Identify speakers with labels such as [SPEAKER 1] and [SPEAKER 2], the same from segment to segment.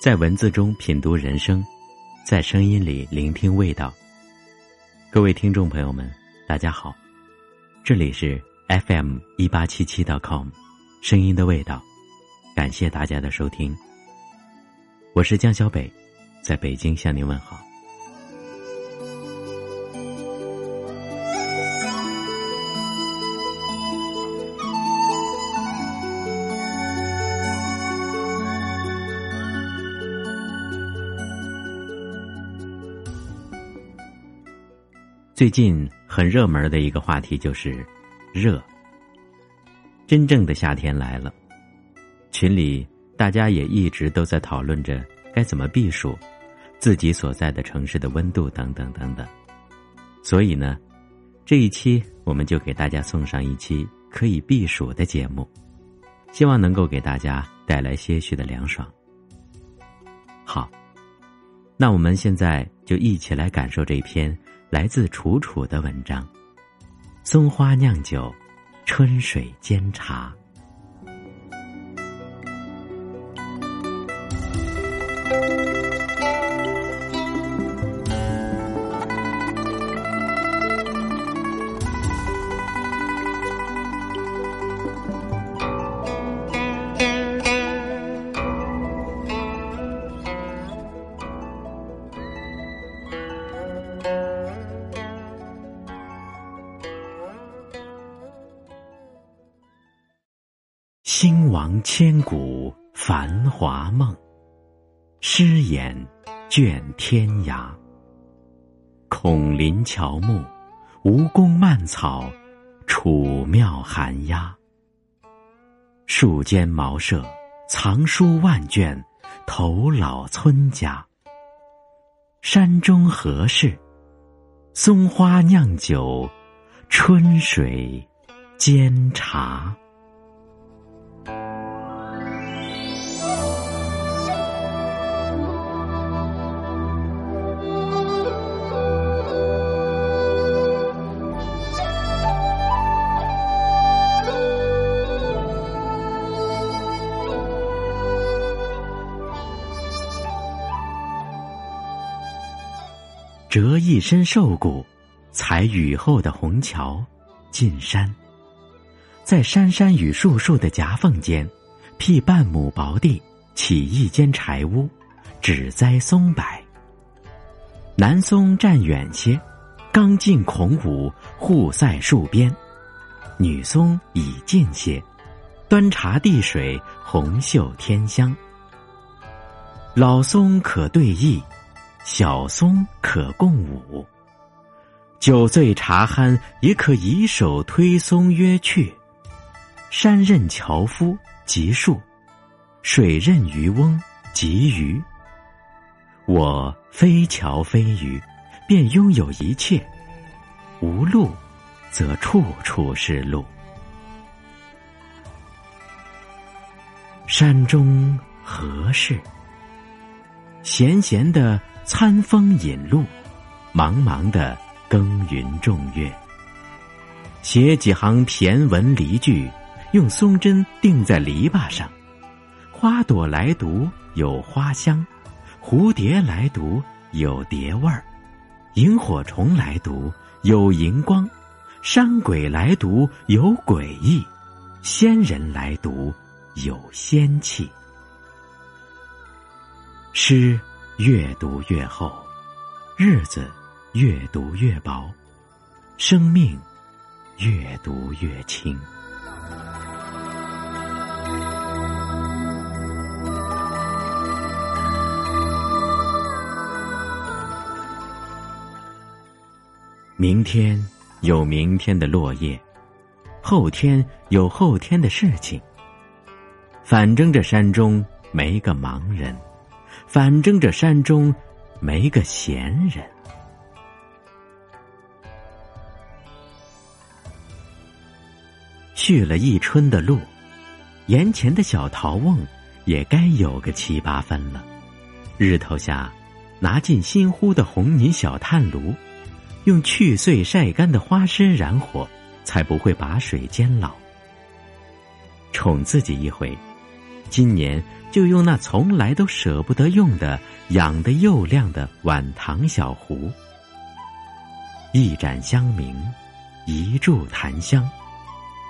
[SPEAKER 1] 在文字中品读人生，在声音里聆听味道。各位听众朋友们，大家好，这里是 FM 一八七七 .com，声音的味道，感谢大家的收听。我是江小北，在北京向您问好。最近很热门的一个话题就是热。真正的夏天来了，群里大家也一直都在讨论着该怎么避暑，自己所在的城市的温度等等等等。所以呢，这一期我们就给大家送上一期可以避暑的节目，希望能够给大家带来些许的凉爽。好，那我们现在就一起来感受这篇。来自楚楚的文章：松花酿酒，春水煎茶。千古繁华梦，诗眼卷天涯。孔林乔木，吴宫蔓草，楚庙寒鸦。树间茅舍，藏书万卷，头老村家。山中何事？松花酿酒，春水煎茶。折一身瘦骨，踩雨后的虹桥，进山。在山山与树树的夹缝间，辟半亩薄地，起一间柴屋，只栽松柏。南松站远些，刚进孔武护塞树边；女松已近些，端茶递水，红袖添香。老松可对弈。小松可共舞，酒醉茶酣也可以手推松约去。山任樵夫及树，水任渔翁及鱼。我非樵非鱼，便拥有一切。无路，则处处是路。山中何事？闲闲的。餐风饮露，茫茫的耕耘种月。写几行骈文离句，用松针钉在篱笆上。花朵来读有花香，蝴蝶来读有蝶味儿，萤火虫来读有荧光，山鬼来读有诡异，仙人来读有仙气。诗。越读越厚，日子越读越薄，生命越读越轻。明天有明天的落叶，后天有后天的事情。反正这山中没个盲人。反正这山中没个闲人，续了一春的路，眼前的小陶瓮也该有个七八分了。日头下，拿进新呼的红泥小炭炉，用去碎晒干的花生燃火，才不会把水煎老。宠自己一回，今年就用那从来都舍不得用的、养得又亮的晚唐小壶。一盏香茗，一柱檀香，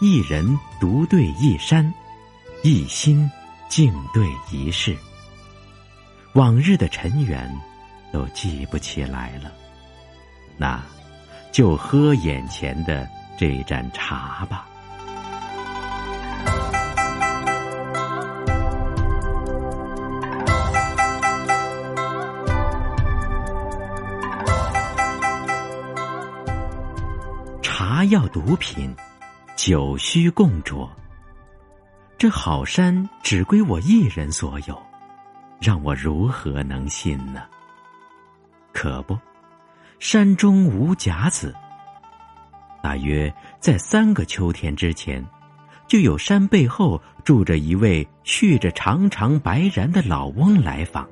[SPEAKER 1] 一人独对一山，一心静对一世。往日的尘缘都记不起来了，那就喝眼前的这盏茶吧。茶要独品，酒须共酌。这好山只归我一人所有。让我如何能信呢？可不，山中无甲子。大约在三个秋天之前，就有山背后住着一位蓄着长长白髯的老翁来访，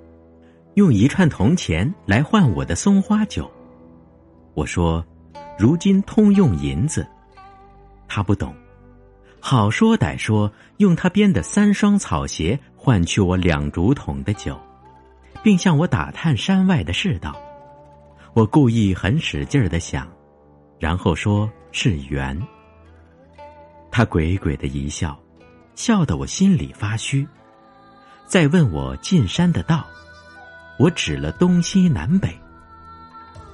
[SPEAKER 1] 用一串铜钱来换我的松花酒。我说：“如今通用银子。”他不懂。好说歹说，用他编的三双草鞋换取我两竹筒的酒，并向我打探山外的世道。我故意很使劲儿的想，然后说是缘。他鬼鬼的一笑，笑得我心里发虚。再问我进山的道，我指了东西南北。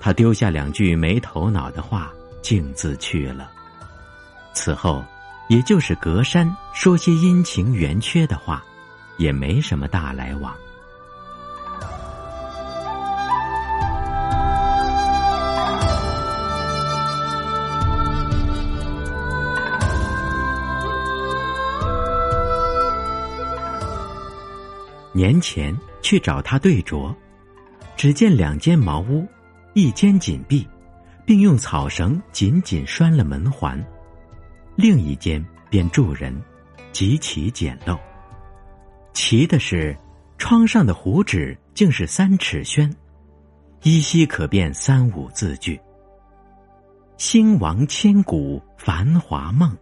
[SPEAKER 1] 他丢下两句没头脑的话，径自去了。此后。也就是隔山说些阴晴圆缺的话，也没什么大来往。年前去找他对酌，只见两间茅屋，一间紧闭，并用草绳紧紧拴了门环。另一间便住人，极其简陋。奇的是，窗上的糊纸竟是三尺轩，依稀可辨三五字句：“兴亡千古繁华梦，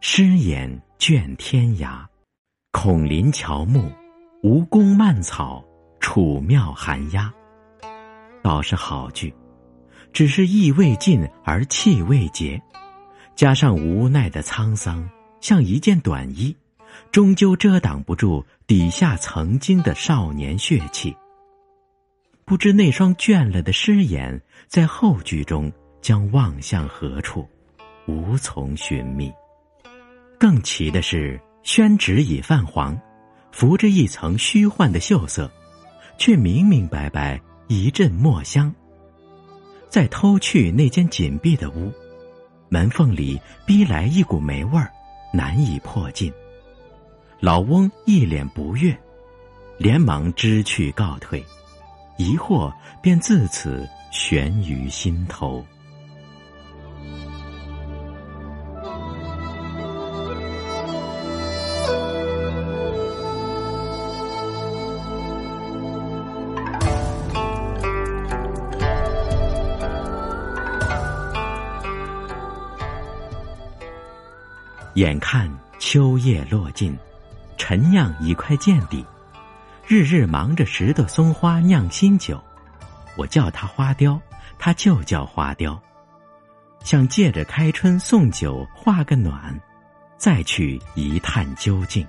[SPEAKER 1] 诗眼卷天涯。孔林乔木，吴宫蔓草，楚庙寒鸦。”倒是好句，只是意未尽而气未竭。加上无奈的沧桑，像一件短衣，终究遮挡不住底下曾经的少年血气。不知那双倦了的诗眼，在后句中将望向何处，无从寻觅。更奇的是，宣纸已泛黄，浮着一层虚幻的锈色，却明明白白一阵墨香。再偷去那间紧闭的屋。门缝里逼来一股霉味儿，难以破进。老翁一脸不悦，连忙知趣告退，疑惑便自此悬于心头。眼看秋叶落尽，陈酿已快见底，日日忙着拾掇松花酿新酒。我叫他花雕，他就叫花雕，想借着开春送酒化个暖，再去一探究竟。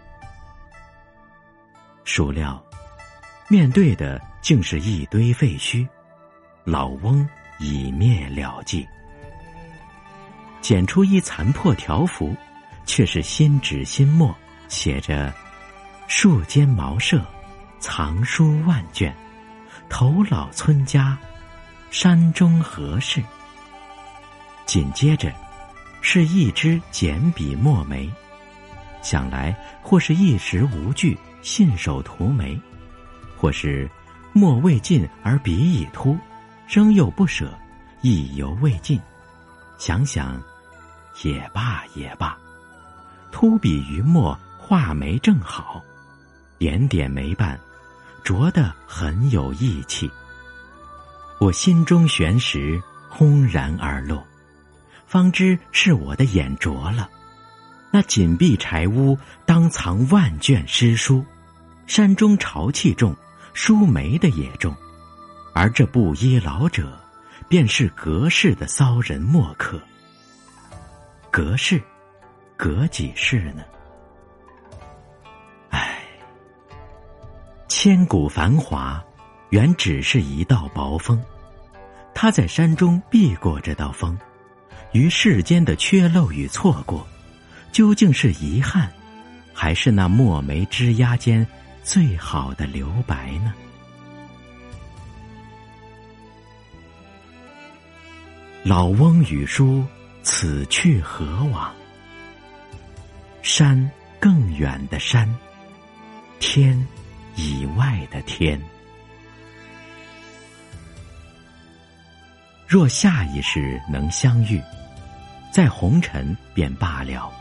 [SPEAKER 1] 孰料，面对的竟是一堆废墟，老翁已灭了迹，捡出一残破条幅。却是新纸新墨，写着“树间茅舍，藏书万卷，头老村家，山中何事？”紧接着，是一支简笔墨梅，想来或是一时无句，信手涂眉，或是墨未尽而笔已秃，仍又不舍，意犹未尽。想想，也罢也罢。秃笔余墨，画眉正好，点点眉瓣，着得很有意气。我心中悬石轰然而落，方知是我的眼拙了。那紧闭柴屋，当藏万卷诗书。山中潮气重，书梅的也重，而这布衣老者，便是隔世的骚人墨客。隔世，隔几世呢？唉，千古繁华，原只是一道薄风。他在山中避过这道风，于世间的缺漏与错过，究竟是遗憾，还是那墨梅枝桠间？最好的留白呢？老翁与书，此去何往？山更远的山，天以外的天。若下一世能相遇，在红尘便罢了；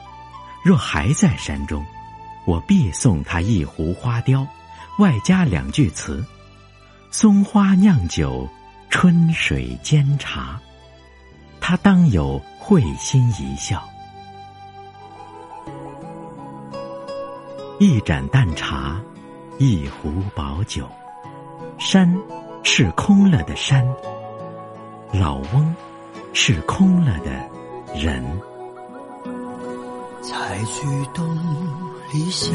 [SPEAKER 1] 若还在山中，我必送他一壶花雕，外加两句词：松花酿酒，春水煎茶。他当有会心一笑。一盏淡茶，一壶薄酒，山是空了的山，老翁是空了的人。
[SPEAKER 2] 采菊东篱下，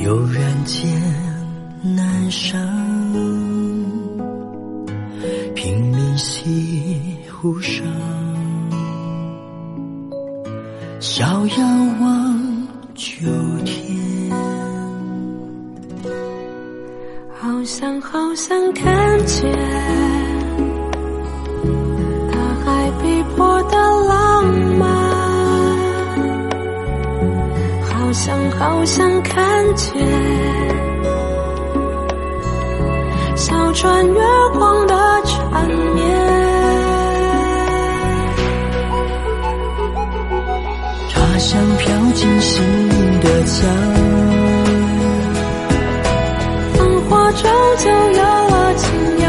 [SPEAKER 2] 悠然见南山。平明西湖上，遥遥望秋天。
[SPEAKER 3] 好想好想看见。想好想看见小船月光的缠绵，
[SPEAKER 2] 精心的墙。
[SPEAKER 3] 繁华终究有了清雅，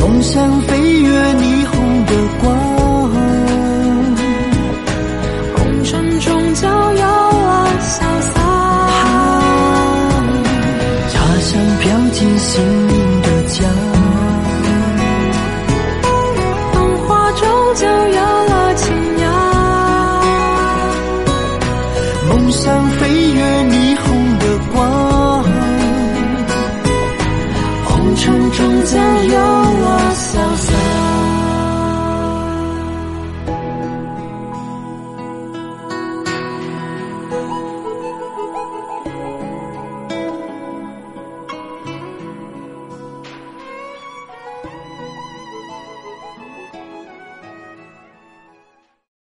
[SPEAKER 3] 梦想飞。